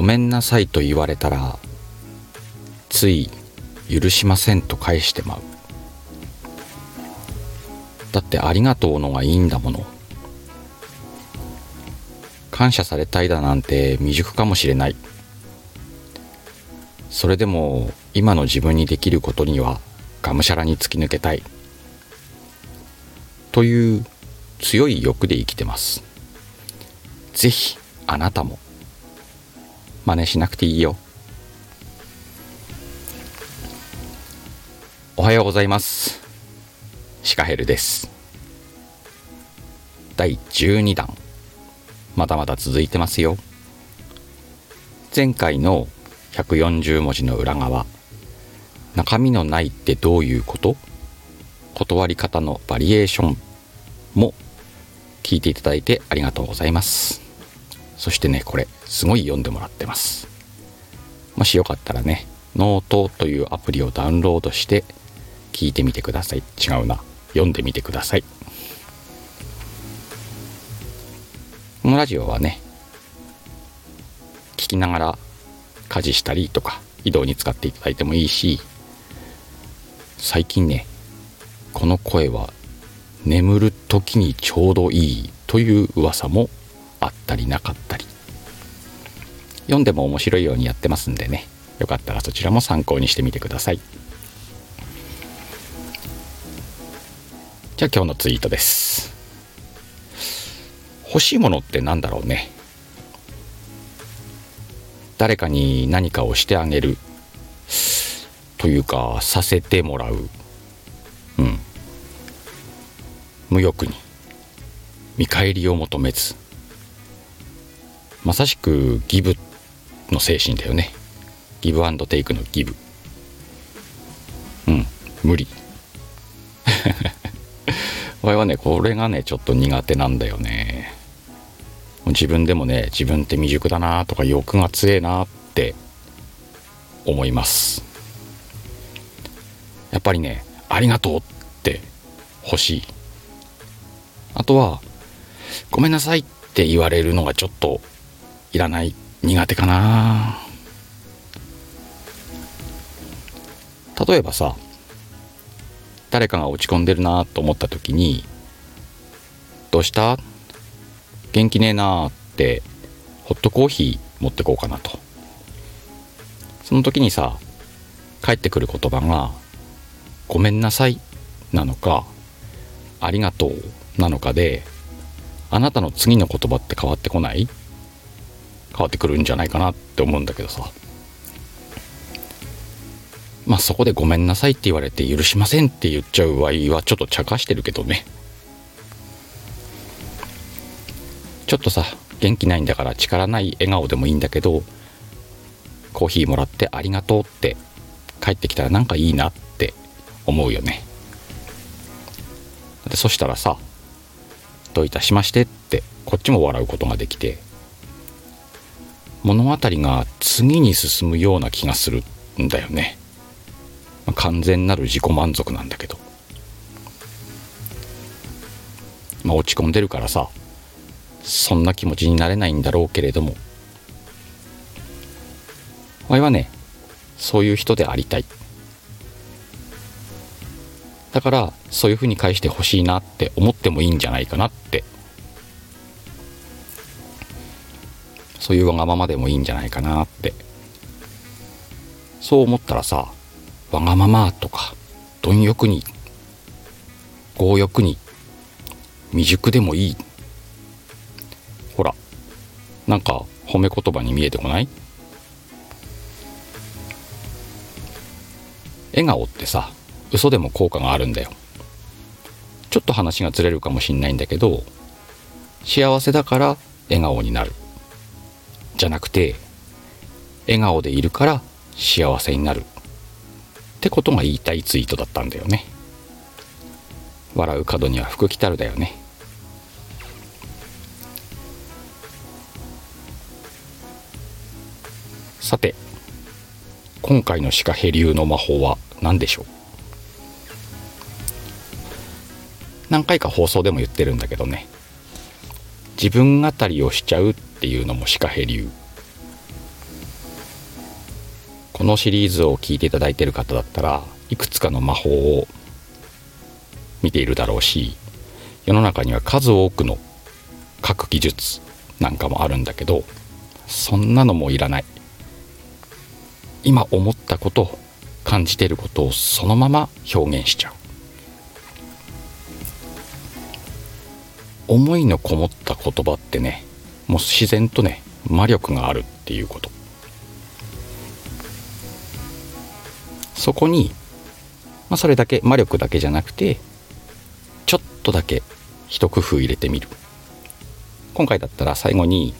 ごめんなさいと言われたらつい許しませんと返してまう。だってありがとうのがいいんだもの。感謝されたいだなんて未熟かもしれない。それでも今の自分にできることにはがむしゃらに突き抜けたい。という強い欲で生きてます。ぜひあなたも。真似しなくていいよ。おはようございます。シカヘルです。第12弾。まだまだ続いてますよ。前回の140文字の裏側。中身のないってどういうこと？断り方のバリエーションも聞いていただいてありがとうございます。そしてねこれすごい読んでもらってます。もしよかったらねノートというアプリをダウンロードして聞いてみてください。違うな。読んでみてください。このラジオはね聞きながら家事したりとか移動に使っていただいてもいいし最近ねこの声は眠る時にちょうどいいという噂もあったりなかったり。読んでも面白いようにやってますんでね。よかったらそちらも参考にしてみてください。じゃあ今日のツイートです。欲しいものって何だろうね。誰かに何かをしてあげる。というかさせてもらう。うん。無欲に。見返りを求めず。まさしくギブの精神だよね。ギブアンドテイクのギブ。うん無理。俺はねこれがねちょっと苦手なんだよね。自分でもね自分って未熟だなとか欲が強えなって思います。やっぱりねありがとうって欲しい。あとはごめんなさいって言われるのがちょっといらない苦手かな。例えばさ誰かが落ち込んでるなと思った時に「どうした？元気ねえな」ってホットコーヒー持ってこうかなと。その時にさ返ってくる言葉が「ごめんなさい」なのか「ありがとう」なのかであなたの次の言葉って変わってこない？変わってくるんじゃないかなって思うんだけどさ。まあそこでごめんなさいって言われて許しませんって言っちゃう場合はちょっと茶化してるけどね。ちょっとさ元気ないんだから力ない笑顔でもいいんだけどコーヒーもらってありがとうって帰ってきたらなんかいいなって思うよね。でそしたらさどういたしましてってこっちも笑うことができて物語が次に進むような気がするんだよね、まあ、完全なる自己満足なんだけど。まあ落ち込んでるからさそんな気持ちになれないんだろうけれども。わいはねそういう人でありたい。だからそういうふうに返してほしいなって思ってもいいんじゃないかなって。そういうわがままでもいいんじゃないかなって。そう思ったらさわがままとか貪欲に強欲に未熟でもいい。ほらなんか褒め言葉に見えてこない？笑顔ってさ嘘でも効果があるんだよ。ちょっと話がずれるかもしんないんだけど幸せだから笑顔になる。じゃなくて笑顔でいるから幸せになる。ってことが言いたいツイートだったんだよね。笑う角には福来たるだよね。さて今回のシカヘ流の魔法は何でしょう？何回か放送でも言ってるんだけどね。自分語りをしちゃうっていうのもシカヘ流このシリーズを聞いていただいている方だったらいくつかの魔法を見ているだろうし世の中には数多くの各技術なんかもあるんだけどそんなのもいらない。今思ったこと感じていることをそのまま表現しちゃう。思いのこもった言葉ってねもう自然とね魔力があるっていうこと。そこに、まあ、それだけ魔力だけじゃなくてちょっとだけ一工夫入れてみる。今回だったら最後に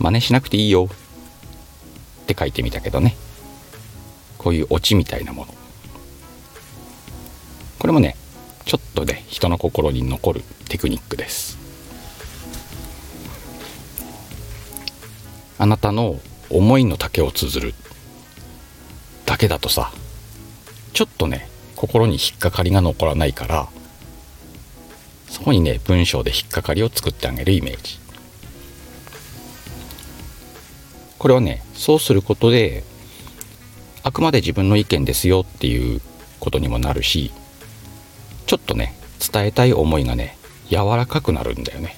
真似しなくていいよ。って書いてみたけどね。こういうオチみたいなもの。これもねちょっとね人の心に残るテクニックです。あなたの思いの丈を綴る。だけだとさちょっとね心に引っかかりが残らないからそこにね文章で引っかかりを作ってあげるイメージ。これはねそうすることであくまで自分の意見ですよっていうことにもなるしちょっとね伝えたい思いがね柔らかくなるんだよね。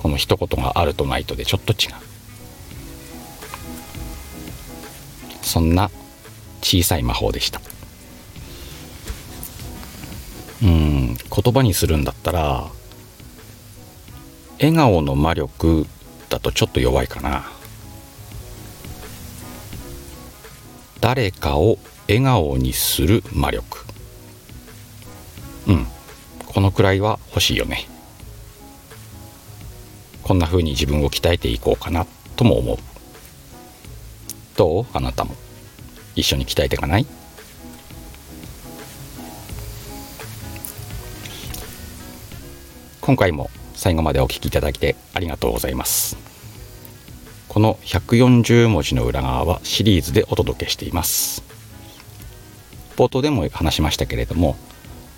この一言があるとないとでちょっと違う。そんな小さい魔法でした。うん言葉にするんだったら笑顔の魔力だとちょっと弱いかな。誰かを笑顔にする魔力。うんこのくらいは欲しいよね。こんな風に自分を鍛えていこうかなとも思う。どう？あなたも。一緒に鍛えていかない？今回も最後までお聴きいただきありがとうございます。この140文字の裏側はシリーズでお届けしています。冒頭でも話しましたけれども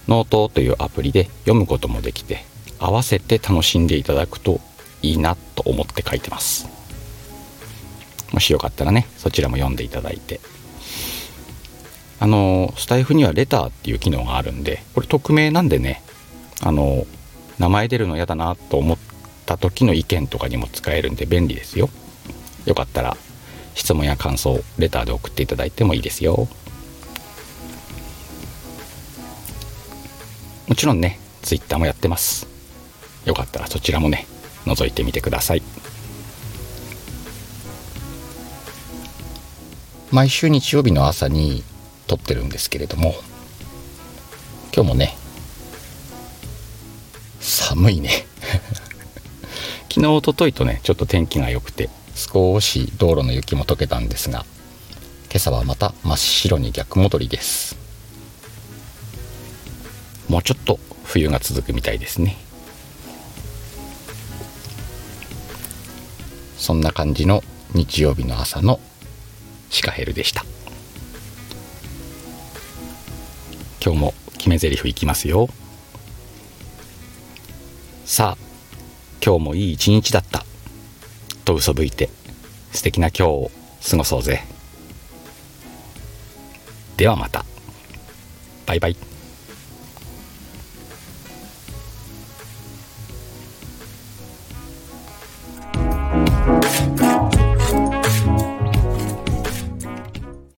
ノートというアプリで読むこともできて合わせて楽しんでいただくといいなと思って書いてます。もしよかったらねそちらも読んでいただいて。あのスタイフにはレターっていう機能があるんでこれ匿名なんでねあの名前出るの嫌だなと思った時の意見とかにも使えるんで便利ですよ。よかったら質問や感想レターで送っていただいてもいいですよ。もちろんね Twitter もやってます。よかったらそちらもね覗いてみてください。毎週日曜日の朝に撮ってるんですけれども今日もね寒いね。昨日おとといとねちょっと天気が良くて少し道路の雪も溶けたんですが今朝はまた真っ白に逆戻りです。もうちょっと冬が続くみたいですね。そんな感じの日曜日の朝のシカヘルでした。今日も決め台詞いきますよ。さあ今日もいい一日だった。と嘘吹いて素敵な今日を過ごそうぜ。ではまた。バイバイ。